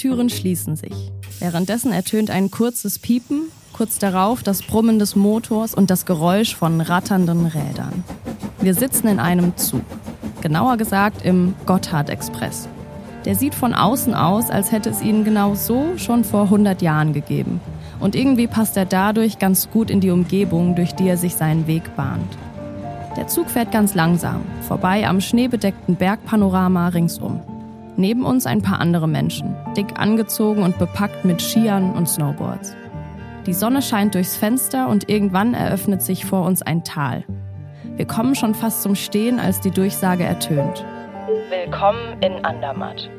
Türen schließen sich. Währenddessen ertönt ein kurzes Piepen, kurz darauf das Brummen des Motors und das Geräusch von ratternden Rädern. Wir sitzen in einem Zug. Genauer gesagt im Gotthard-Express. Der sieht von außen aus, als hätte es ihn genau so schon vor 100 Jahren gegeben. Und irgendwie passt er dadurch ganz gut in die Umgebung, durch die er sich seinen Weg bahnt. Der Zug fährt ganz langsam, vorbei am schneebedeckten Bergpanorama ringsum. Neben uns ein paar andere Menschen, dick angezogen und bepackt mit Skiern und Snowboards. Die Sonne scheint durchs Fenster und irgendwann eröffnet sich vor uns ein Tal. Wir kommen schon fast zum Stehen, als die Durchsage ertönt. Willkommen in Andermatt.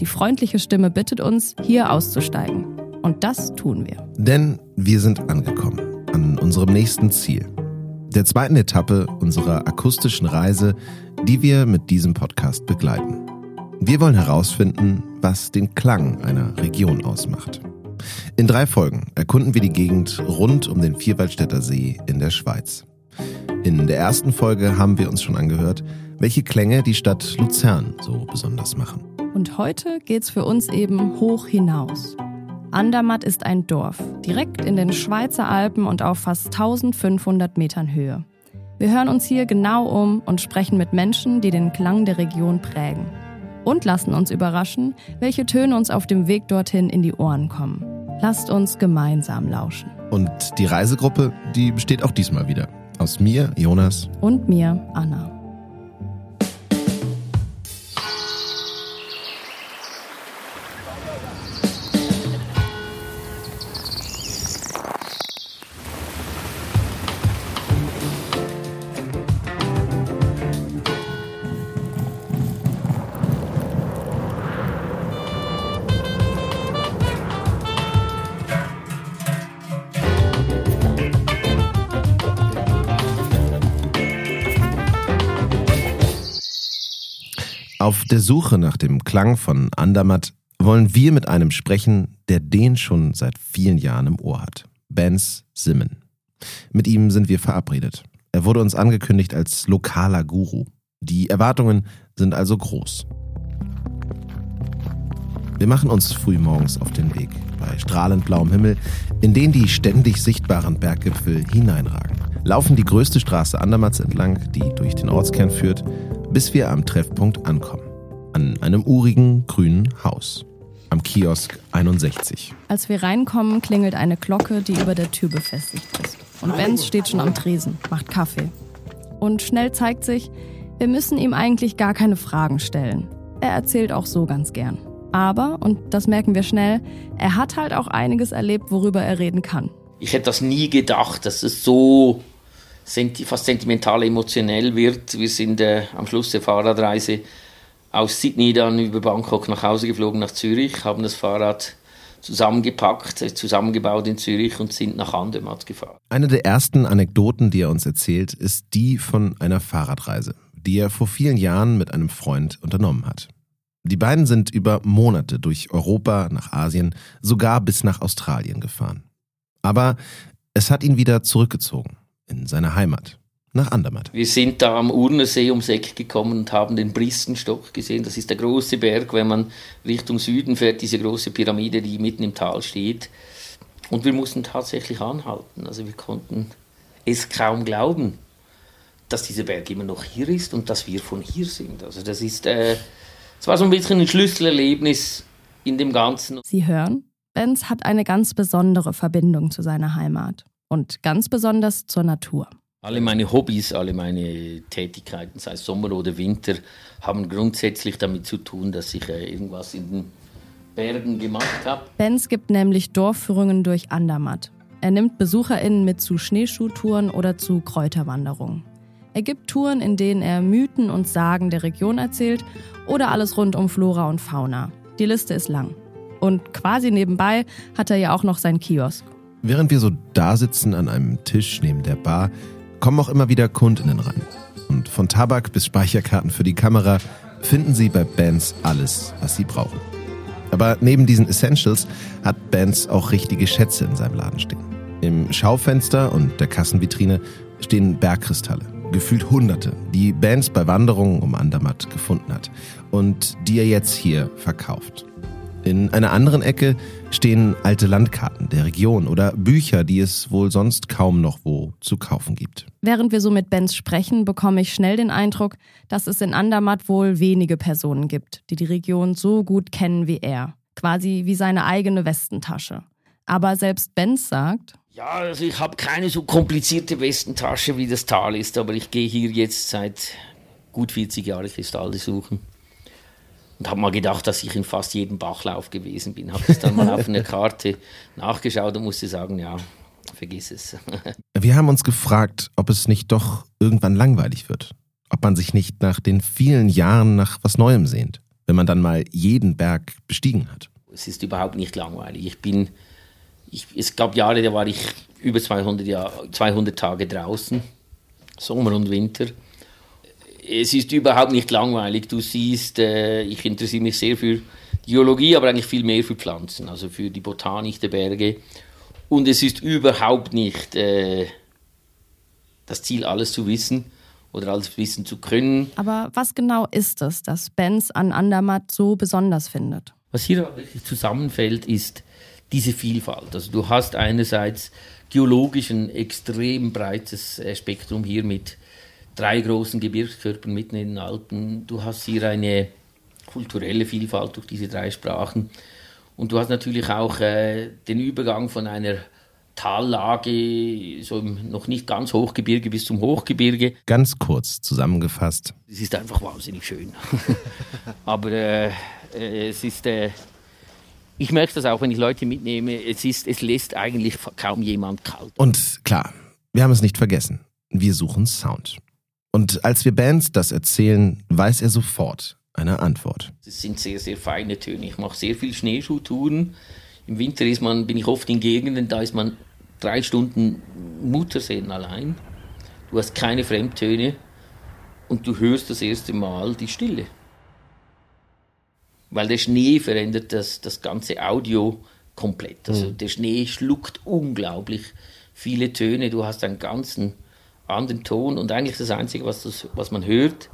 Die freundliche Stimme bittet uns, hier auszusteigen. Und das tun wir. Denn wir sind angekommen an unserem nächsten Ziel. Der zweiten Etappe unserer akustischen Reise, die wir mit diesem Podcast begleiten. Wir wollen herausfinden, was den Klang einer Region ausmacht. In drei Folgen erkunden wir die Gegend rund um den Vierwaldstätter See in der Schweiz. In der ersten Folge haben wir uns schon angehört, welche Klänge die Stadt Luzern so besonders machen. Und heute geht's für uns eben hoch hinaus. Andermatt ist ein Dorf, direkt in den Schweizer Alpen und auf fast 1500 Metern Höhe. Wir hören uns hier genau um und sprechen mit Menschen, die den Klang der Region prägen. Und lassen uns überraschen, welche Töne uns auf dem Weg dorthin in die Ohren kommen. Lasst uns gemeinsam lauschen. Und die Reisegruppe, die besteht auch diesmal wieder. Aus mir, Jonas. Und mir, Anna. Der Suche nach dem Klang von Andermatt wollen wir mit einem sprechen, der den schon seit vielen Jahren im Ohr hat. Benz Simmen. Mit ihm sind wir verabredet. Er wurde uns angekündigt als lokaler Guru. Die Erwartungen sind also groß. Wir machen uns frühmorgens auf den Weg bei strahlend blauem Himmel, in den die ständig sichtbaren Berggipfel hineinragen. Laufen die größte Straße Andermatts entlang, die durch den Ortskern führt, bis wir am Treffpunkt ankommen. An einem urigen grünen Haus. Am Kiosk 61. Als wir reinkommen, klingelt eine Glocke, die über der Tür befestigt ist. Und Benz steht schon am Tresen, macht Kaffee. Und schnell zeigt sich, wir müssen ihm eigentlich gar keine Fragen stellen. Er erzählt auch so ganz gern. Aber, und das merken wir schnell, er hat halt auch einiges erlebt, worüber er reden kann. Ich hätte das nie gedacht, dass es so fast sentimental emotionell wird. Wir sind äh, am Schluss der Fahrradreise aus Sydney dann über Bangkok nach Hause geflogen nach Zürich, haben das Fahrrad zusammengepackt, äh, zusammengebaut in Zürich und sind nach Andermatt gefahren. Eine der ersten Anekdoten, die er uns erzählt, ist die von einer Fahrradreise, die er vor vielen Jahren mit einem Freund unternommen hat. Die beiden sind über Monate durch Europa, nach Asien, sogar bis nach Australien gefahren. Aber es hat ihn wieder zurückgezogen in seine Heimat, nach Andermatt. Wir sind da am Urnersee ums Eck gekommen und haben den Bristenstock gesehen. Das ist der große Berg, wenn man Richtung Süden fährt, diese große Pyramide, die mitten im Tal steht. Und wir mussten tatsächlich anhalten. Also wir konnten es kaum glauben, dass dieser Berg immer noch hier ist und dass wir von hier sind. Also das ist, äh, es war so ein bisschen ein Schlüsselerlebnis in dem Ganzen. Sie hören, Benz hat eine ganz besondere Verbindung zu seiner Heimat und ganz besonders zur Natur. Alle meine Hobbys, alle meine Tätigkeiten, sei es Sommer oder Winter, haben grundsätzlich damit zu tun, dass ich äh, irgendwas in den Bergen gemacht habe. Benz gibt nämlich Dorfführungen durch Andermatt. Er nimmt BesucherInnen mit zu Schneeschuhtouren oder zu Kräuterwanderungen. Er gibt Touren, in denen er Mythen und Sagen der Region erzählt oder alles rund um Flora und Fauna. Die Liste ist lang. Und quasi nebenbei hat er ja auch noch seinen Kiosk. Während wir so da sitzen an einem Tisch neben der Bar, kommen auch immer wieder Kundinnen rein. Und von Tabak bis Speicherkarten für die Kamera finden sie bei Bands alles, was sie brauchen. Aber neben diesen Essentials hat Bands auch richtige Schätze in seinem Laden stehen. Im Schaufenster und der Kassenvitrine stehen Bergkristalle, gefühlt Hunderte, die Bands bei Wanderungen um Andermatt gefunden hat und die er jetzt hier verkauft. In einer anderen Ecke stehen alte Landkarten der Region oder Bücher, die es wohl sonst kaum noch wo zu kaufen gibt. Während wir so mit Benz sprechen, bekomme ich schnell den Eindruck, dass es in Andermatt wohl wenige Personen gibt, die die Region so gut kennen wie er. Quasi wie seine eigene Westentasche. Aber selbst Benz sagt, ja, also ich habe keine so komplizierte Westentasche wie das Tal ist, aber ich gehe hier jetzt seit gut 40 Jahren Kristalle suchen. Und habe mal gedacht, dass ich in fast jedem Bachlauf gewesen bin. Habe das dann mal auf einer Karte nachgeschaut und musste sagen, ja, vergiss es. Wir haben uns gefragt, ob es nicht doch irgendwann langweilig wird. Ob man sich nicht nach den vielen Jahren nach was Neuem sehnt, wenn man dann mal jeden Berg bestiegen hat. Es ist überhaupt nicht langweilig. Ich bin, ich, es gab Jahre, da war ich über 200, Jahr, 200 Tage draußen, Sommer und Winter es ist überhaupt nicht langweilig. Du siehst, äh, ich interessiere mich sehr für Geologie, aber eigentlich viel mehr für Pflanzen, also für die Botanik der Berge. Und es ist überhaupt nicht äh, das Ziel, alles zu wissen oder alles wissen zu können. Aber was genau ist es, das Benz an Andermatt so besonders findet? Was hier wirklich zusammenfällt, ist diese Vielfalt. Also du hast einerseits geologisch ein extrem breites äh, Spektrum hier mit drei großen Gebirgskörpern mitten in den Alpen. Du hast hier eine kulturelle Vielfalt durch diese drei Sprachen. Und du hast natürlich auch äh, den Übergang von einer Tallage, so im noch nicht ganz Hochgebirge bis zum Hochgebirge. Ganz kurz zusammengefasst. Es ist einfach wahnsinnig schön. Aber äh, äh, es ist, äh, ich merke das auch, wenn ich Leute mitnehme, es, ist, es lässt eigentlich kaum jemand kalt. Und klar, wir haben es nicht vergessen. Wir suchen Sound. Und als wir Bands das erzählen, weiß er sofort eine Antwort. Es sind sehr, sehr feine Töne. Ich mache sehr viel Schneeschuhtouren. Im Winter ist man, bin ich oft in Gegenden, da ist man drei Stunden Mutterseen allein. Du hast keine Fremdtöne und du hörst das erste Mal die Stille. Weil der Schnee verändert das, das ganze Audio komplett. Also mhm. der Schnee schluckt unglaublich viele Töne. Du hast einen ganzen an den Ton und eigentlich das Einzige, was, das, was man hört,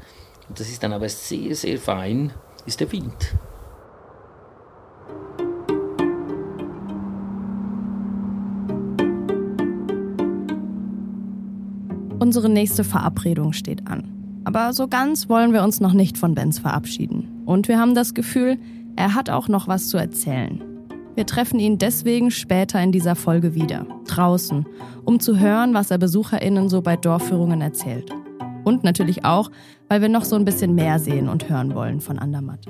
und das ist dann aber sehr, sehr fein, ist der Wind. Unsere nächste Verabredung steht an. Aber so ganz wollen wir uns noch nicht von Benz verabschieden. Und wir haben das Gefühl, er hat auch noch was zu erzählen. Wir treffen ihn deswegen später in dieser Folge wieder, draußen, um zu hören, was er BesucherInnen so bei Dorfführungen erzählt. Und natürlich auch, weil wir noch so ein bisschen mehr sehen und hören wollen von Andermatt.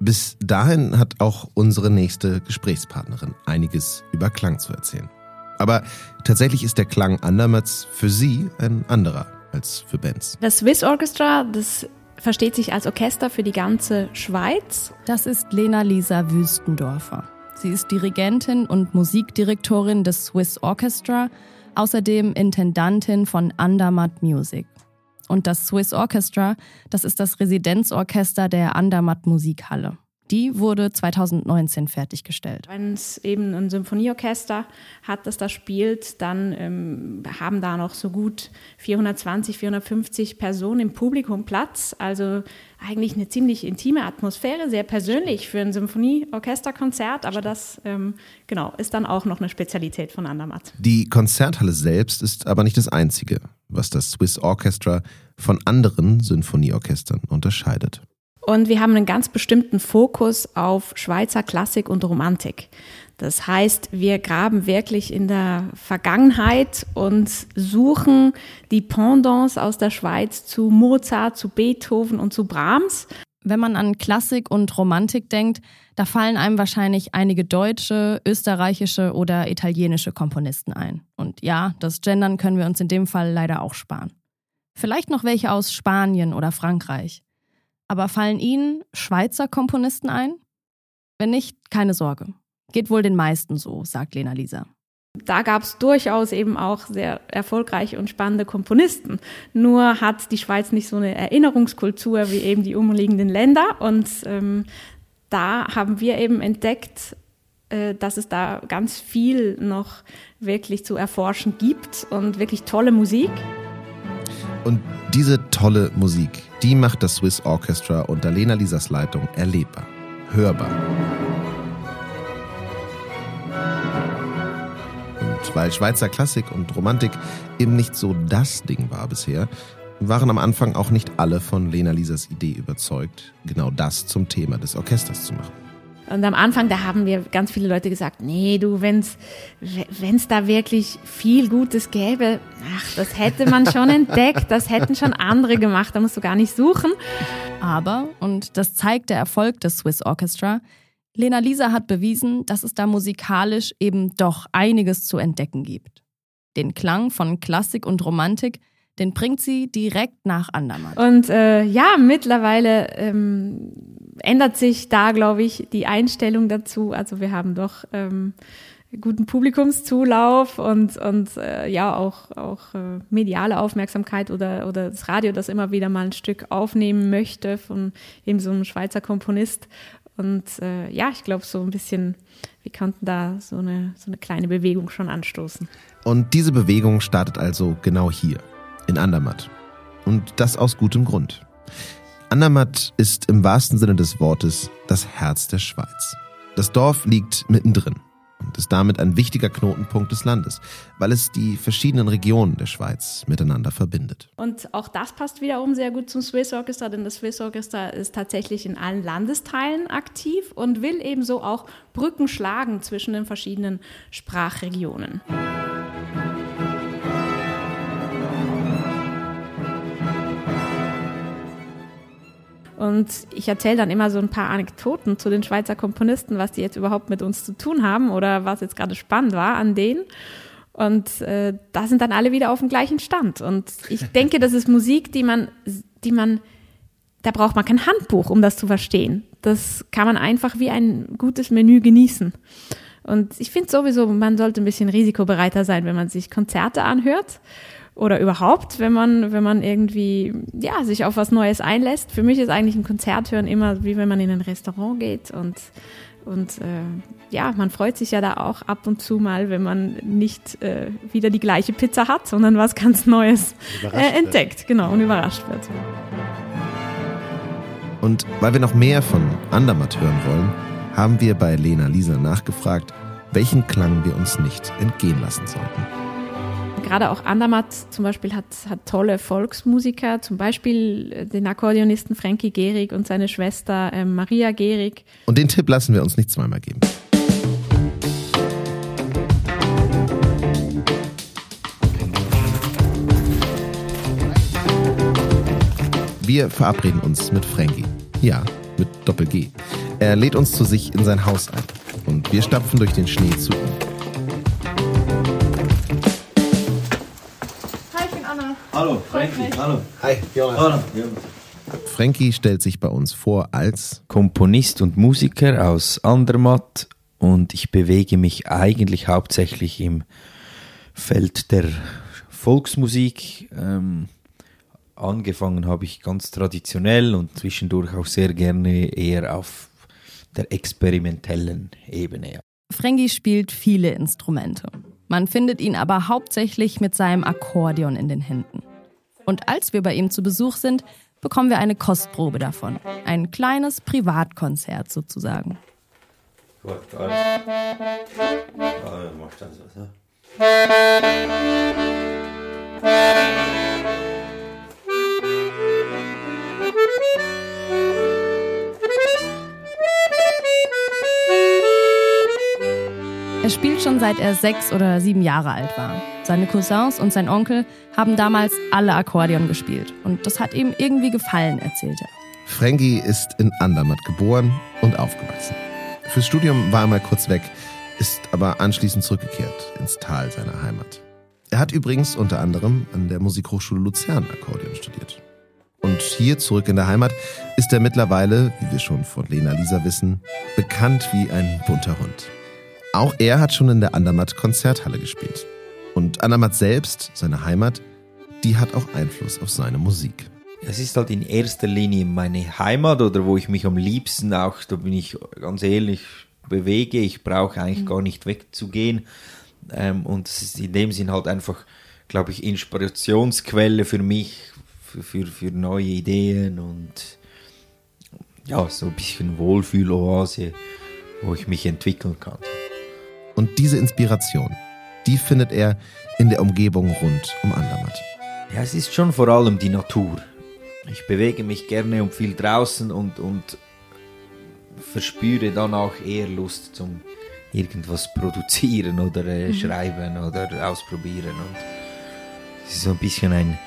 Bis dahin hat auch unsere nächste Gesprächspartnerin einiges über Klang zu erzählen. Aber tatsächlich ist der Klang Andermatts für sie ein anderer als für Benz. Das Swiss Orchestra, das versteht sich als Orchester für die ganze Schweiz. Das ist Lena Lisa Wüstendorfer. Sie ist Dirigentin und Musikdirektorin des Swiss Orchestra, außerdem Intendantin von Andermatt Music. Und das Swiss Orchestra, das ist das Residenzorchester der Andermatt Musikhalle. Die wurde 2019 fertiggestellt. Wenn es eben ein Symphonieorchester hat, das da spielt, dann ähm, haben da noch so gut 420, 450 Personen im Publikum Platz. Also eigentlich eine ziemlich intime Atmosphäre, sehr persönlich für ein Symphonieorchesterkonzert, aber das ähm, genau ist dann auch noch eine Spezialität von Andermatt. Die Konzerthalle selbst ist aber nicht das Einzige, was das Swiss Orchestra von anderen Sinfonieorchestern unterscheidet. Und wir haben einen ganz bestimmten Fokus auf Schweizer Klassik und Romantik. Das heißt, wir graben wirklich in der Vergangenheit und suchen die Pendants aus der Schweiz zu Mozart, zu Beethoven und zu Brahms. Wenn man an Klassik und Romantik denkt, da fallen einem wahrscheinlich einige deutsche, österreichische oder italienische Komponisten ein. Und ja, das Gendern können wir uns in dem Fall leider auch sparen. Vielleicht noch welche aus Spanien oder Frankreich. Aber fallen Ihnen Schweizer Komponisten ein? Wenn nicht, keine Sorge. Geht wohl den meisten so, sagt Lena Lisa. Da gab es durchaus eben auch sehr erfolgreiche und spannende Komponisten. Nur hat die Schweiz nicht so eine Erinnerungskultur wie eben die umliegenden Länder. Und ähm, da haben wir eben entdeckt, äh, dass es da ganz viel noch wirklich zu erforschen gibt und wirklich tolle Musik. Und diese tolle Musik, die macht das Swiss Orchestra unter Lena Lisas Leitung erlebbar, hörbar. Und weil Schweizer Klassik und Romantik eben nicht so das Ding war bisher, waren am Anfang auch nicht alle von Lena Lisas Idee überzeugt, genau das zum Thema des Orchesters zu machen. Und am Anfang, da haben wir ganz viele Leute gesagt, nee, du, wenn's, wenn's da wirklich viel Gutes gäbe, ach, das hätte man schon entdeckt, das hätten schon andere gemacht, da musst du gar nicht suchen. Aber, und das zeigt der Erfolg des Swiss Orchestra, Lena Lisa hat bewiesen, dass es da musikalisch eben doch einiges zu entdecken gibt. Den Klang von Klassik und Romantik, den bringt sie direkt nach Andermatt. Und äh, ja, mittlerweile ähm, ändert sich da, glaube ich, die Einstellung dazu. Also wir haben doch ähm, guten Publikumszulauf und, und äh, ja auch, auch äh, mediale Aufmerksamkeit oder, oder das Radio, das immer wieder mal ein Stück aufnehmen möchte von eben so einem Schweizer Komponist. Und äh, ja, ich glaube, so ein bisschen, wir konnten da so eine, so eine kleine Bewegung schon anstoßen. Und diese Bewegung startet also genau hier, in Andermatt. Und das aus gutem Grund. Andermatt ist im wahrsten Sinne des Wortes das Herz der Schweiz. Das Dorf liegt mittendrin und ist damit ein wichtiger Knotenpunkt des Landes, weil es die verschiedenen Regionen der Schweiz miteinander verbindet. Und auch das passt wiederum sehr gut zum Swiss Orchestra, denn das Swiss Orchestra ist tatsächlich in allen Landesteilen aktiv und will ebenso auch Brücken schlagen zwischen den verschiedenen Sprachregionen. Und ich erzähle dann immer so ein paar Anekdoten zu den Schweizer Komponisten, was die jetzt überhaupt mit uns zu tun haben oder was jetzt gerade spannend war an denen. Und äh, da sind dann alle wieder auf dem gleichen Stand. Und ich denke, das ist Musik, die man, die man, da braucht man kein Handbuch, um das zu verstehen. Das kann man einfach wie ein gutes Menü genießen. Und ich finde sowieso, man sollte ein bisschen risikobereiter sein, wenn man sich Konzerte anhört oder überhaupt, wenn man, wenn man irgendwie, ja, sich auf was Neues einlässt. Für mich ist eigentlich ein Konzert hören immer wie wenn man in ein Restaurant geht und, und äh, ja, man freut sich ja da auch ab und zu mal, wenn man nicht äh, wieder die gleiche Pizza hat, sondern was ganz Neues äh, entdeckt, genau, und überrascht wird. Und weil wir noch mehr von Andermatt hören wollen, haben wir bei Lena Lisa nachgefragt, welchen Klang wir uns nicht entgehen lassen sollten gerade auch Andermatt zum Beispiel hat, hat tolle Volksmusiker, zum Beispiel äh, den Akkordeonisten Frankie Gehrig und seine Schwester äh, Maria Gehrig. Und den Tipp lassen wir uns nicht zweimal geben. Wir verabreden uns mit Frankie. Ja, mit Doppel-G. Er lädt uns zu sich in sein Haus ein. Und wir stapfen durch den Schnee zu ihm. Frankie. Hallo. Hi, Jonas. Hallo. Frankie stellt sich bei uns vor als Komponist und Musiker aus Andermatt und ich bewege mich eigentlich hauptsächlich im Feld der Volksmusik. Ähm, angefangen habe ich ganz traditionell und zwischendurch auch sehr gerne eher auf der experimentellen Ebene. Frankie spielt viele Instrumente. Man findet ihn aber hauptsächlich mit seinem Akkordeon in den Händen. Und als wir bei ihm zu Besuch sind, bekommen wir eine Kostprobe davon. Ein kleines Privatkonzert sozusagen. Gut, alles. Also, machst das so. Er spielt schon seit er sechs oder sieben Jahre alt war. Seine Cousins und sein Onkel haben damals alle Akkordeon gespielt. Und das hat ihm irgendwie gefallen, erzählt er. Frankie ist in Andermatt geboren und aufgewachsen. Fürs Studium war er mal kurz weg, ist aber anschließend zurückgekehrt ins Tal seiner Heimat. Er hat übrigens unter anderem an der Musikhochschule Luzern Akkordeon studiert. Und hier zurück in der Heimat ist er mittlerweile, wie wir schon von Lena Lisa wissen, bekannt wie ein bunter Hund. Auch er hat schon in der Andermatt Konzerthalle gespielt. Und Andermatt selbst, seine Heimat, die hat auch Einfluss auf seine Musik. Es ist halt in erster Linie meine Heimat oder wo ich mich am liebsten auch, da bin ich ganz ehrlich, bewege. Ich brauche eigentlich mhm. gar nicht wegzugehen. Ähm, und es ist in dem Sinn halt einfach, glaube ich, Inspirationsquelle für mich, für, für, für neue Ideen und ja, so ein bisschen Wohlfühloase, wo ich mich entwickeln kann. Und diese Inspiration, die findet er in der Umgebung rund um Andermatt. Ja, es ist schon vor allem die Natur. Ich bewege mich gerne und viel draußen und, und verspüre dann auch eher Lust zum irgendwas produzieren oder äh, mhm. schreiben oder ausprobieren. Und es ist so ein bisschen ein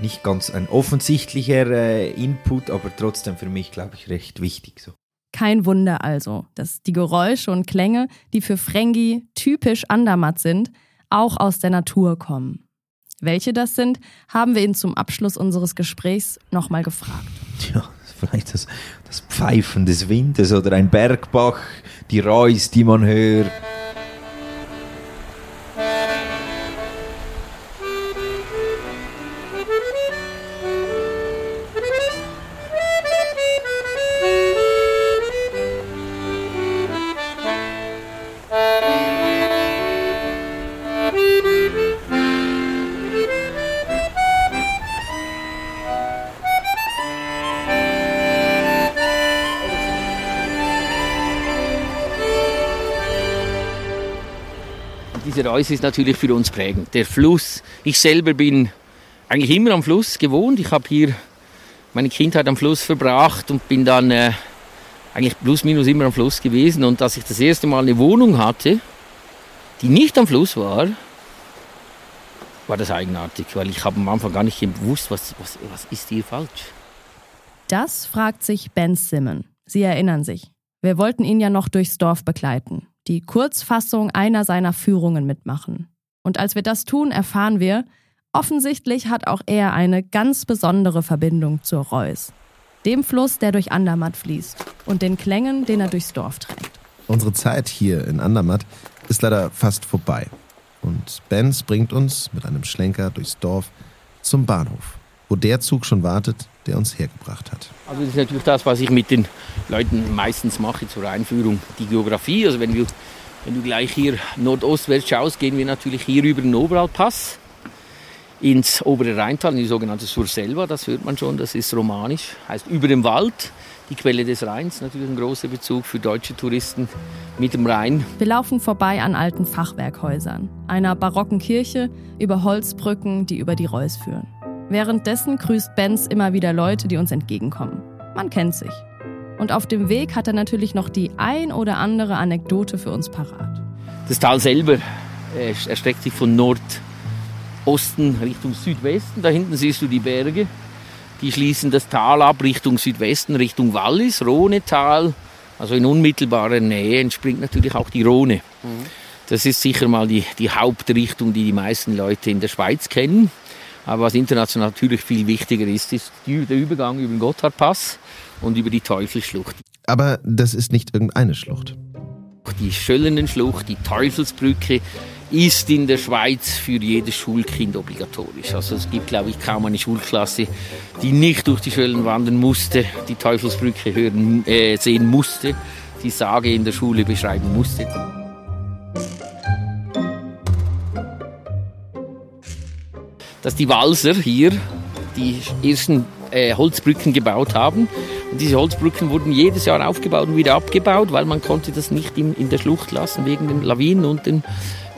nicht ganz ein offensichtlicher äh, Input, aber trotzdem für mich, glaube ich, recht wichtig. So. Kein Wunder also, dass die Geräusche und Klänge, die für Frengi typisch Andermatt sind, auch aus der Natur kommen. Welche das sind, haben wir ihn zum Abschluss unseres Gesprächs nochmal gefragt. Ja, vielleicht das, das Pfeifen des Windes oder ein Bergbach, die Reus, die man hört. Diese Reise ist natürlich für uns prägend. Der Fluss, ich selber bin eigentlich immer am Fluss gewohnt. Ich habe hier meine Kindheit am Fluss verbracht und bin dann äh, eigentlich plus minus immer am Fluss gewesen. Und als ich das erste Mal eine Wohnung hatte, die nicht am Fluss war, war das eigenartig, weil ich habe am Anfang gar nicht gewusst, was, was, was ist hier falsch. Das fragt sich Ben Simon. Sie erinnern sich. Wir wollten ihn ja noch durchs Dorf begleiten die Kurzfassung einer seiner Führungen mitmachen. Und als wir das tun, erfahren wir, offensichtlich hat auch er eine ganz besondere Verbindung zur Reuss. Dem Fluss, der durch Andermatt fließt und den Klängen, den er durchs Dorf trägt. Unsere Zeit hier in Andermatt ist leider fast vorbei. Und Benz bringt uns mit einem Schlenker durchs Dorf zum Bahnhof, wo der Zug schon wartet, der uns hergebracht hat. Also das ist natürlich das, was ich mit den Leuten meistens mache zur Einführung. Die Geografie, also wenn, wir, wenn du gleich hier nordostwärts schaust, gehen wir natürlich hier über den Oberalpass ins obere Rheintal, in die sogenannte Surselva, das hört man schon, das ist romanisch, heißt über dem Wald, die Quelle des Rheins, natürlich ein großer Bezug für deutsche Touristen mit dem Rhein. Wir laufen vorbei an alten Fachwerkhäusern, einer barocken Kirche, über Holzbrücken, die über die Reuss führen. Währenddessen grüßt Benz immer wieder Leute, die uns entgegenkommen. Man kennt sich. Und auf dem Weg hat er natürlich noch die ein oder andere Anekdote für uns parat. Das Tal selber erstreckt sich von Nordosten Richtung Südwesten. Da hinten siehst du die Berge. Die schließen das Tal ab Richtung Südwesten, Richtung Wallis, Rhonetal. Also in unmittelbarer Nähe entspringt natürlich auch die Rhone. Mhm. Das ist sicher mal die, die Hauptrichtung, die die meisten Leute in der Schweiz kennen. Aber was international natürlich viel wichtiger ist, ist der Übergang über den Gotthardpass und über die Teufelsschlucht. Aber das ist nicht irgendeine Schlucht. Die Schöllenen-Schlucht, die Teufelsbrücke, ist in der Schweiz für jedes Schulkind obligatorisch. Also es gibt, glaube ich, kaum eine Schulklasse, die nicht durch die Schöllen wandern musste, die Teufelsbrücke hören, äh, sehen musste, die Sage in der Schule beschreiben musste. Dass die Walser hier die ersten äh, Holzbrücken gebaut haben. Und diese Holzbrücken wurden jedes Jahr aufgebaut und wieder abgebaut, weil man konnte das nicht in, in der Schlucht lassen wegen den Lawinen und den,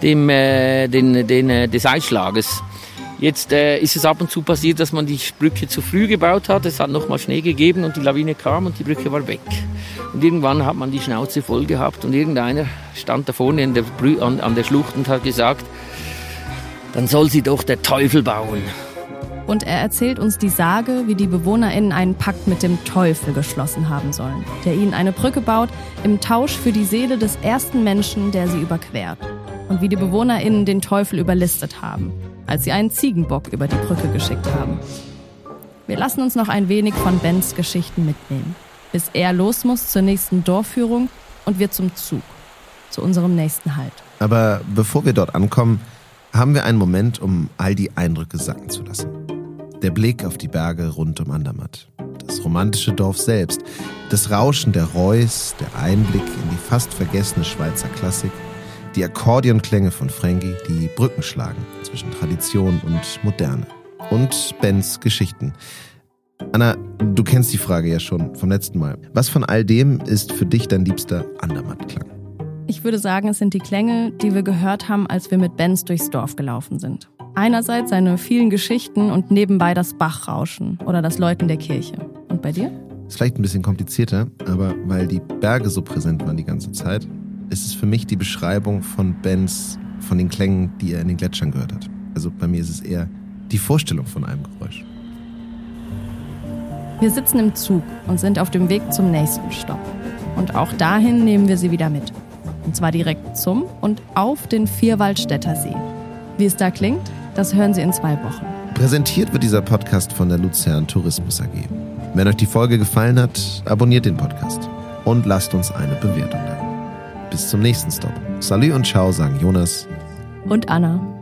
dem, äh, den, den, äh, des Eisschlages. Jetzt äh, ist es ab und zu passiert, dass man die Brücke zu früh gebaut hat. Es hat nochmal Schnee gegeben und die Lawine kam und die Brücke war weg. Und irgendwann hat man die Schnauze voll gehabt und irgendeiner stand da vorne der an, an der Schlucht und hat gesagt, dann soll sie doch der Teufel bauen. Und er erzählt uns die Sage, wie die BewohnerInnen einen Pakt mit dem Teufel geschlossen haben sollen, der ihnen eine Brücke baut im Tausch für die Seele des ersten Menschen, der sie überquert. Und wie die BewohnerInnen den Teufel überlistet haben, als sie einen Ziegenbock über die Brücke geschickt haben. Wir lassen uns noch ein wenig von Bens Geschichten mitnehmen, bis er los muss zur nächsten Dorfführung und wir zum Zug, zu unserem nächsten Halt. Aber bevor wir dort ankommen, haben wir einen Moment, um all die Eindrücke sacken zu lassen. Der Blick auf die Berge rund um Andermatt, das romantische Dorf selbst, das Rauschen der Reus, der Einblick in die fast vergessene Schweizer Klassik, die Akkordeonklänge von Frankie, die Brücken schlagen zwischen Tradition und Moderne. und Bens Geschichten. Anna, du kennst die Frage ja schon vom letzten Mal. Was von all dem ist für dich dein liebster Andermattklang? Ich würde sagen, es sind die Klänge, die wir gehört haben, als wir mit Benz durchs Dorf gelaufen sind. Einerseits seine vielen Geschichten und nebenbei das Bachrauschen oder das Läuten der Kirche. Und bei dir? Ist vielleicht ein bisschen komplizierter, aber weil die Berge so präsent waren die ganze Zeit, ist es für mich die Beschreibung von Bens, von den Klängen, die er in den Gletschern gehört hat. Also bei mir ist es eher die Vorstellung von einem Geräusch. Wir sitzen im Zug und sind auf dem Weg zum nächsten Stopp. Und auch dahin nehmen wir sie wieder mit. Und zwar direkt zum und auf den Vierwaldstätter See. Wie es da klingt, das hören Sie in zwei Wochen. Präsentiert wird dieser Podcast von der Luzern Tourismus AG. Wenn euch die Folge gefallen hat, abonniert den Podcast und lasst uns eine Bewertung da. Bis zum nächsten Stop. Salut und ciao, sagen Jonas und Anna.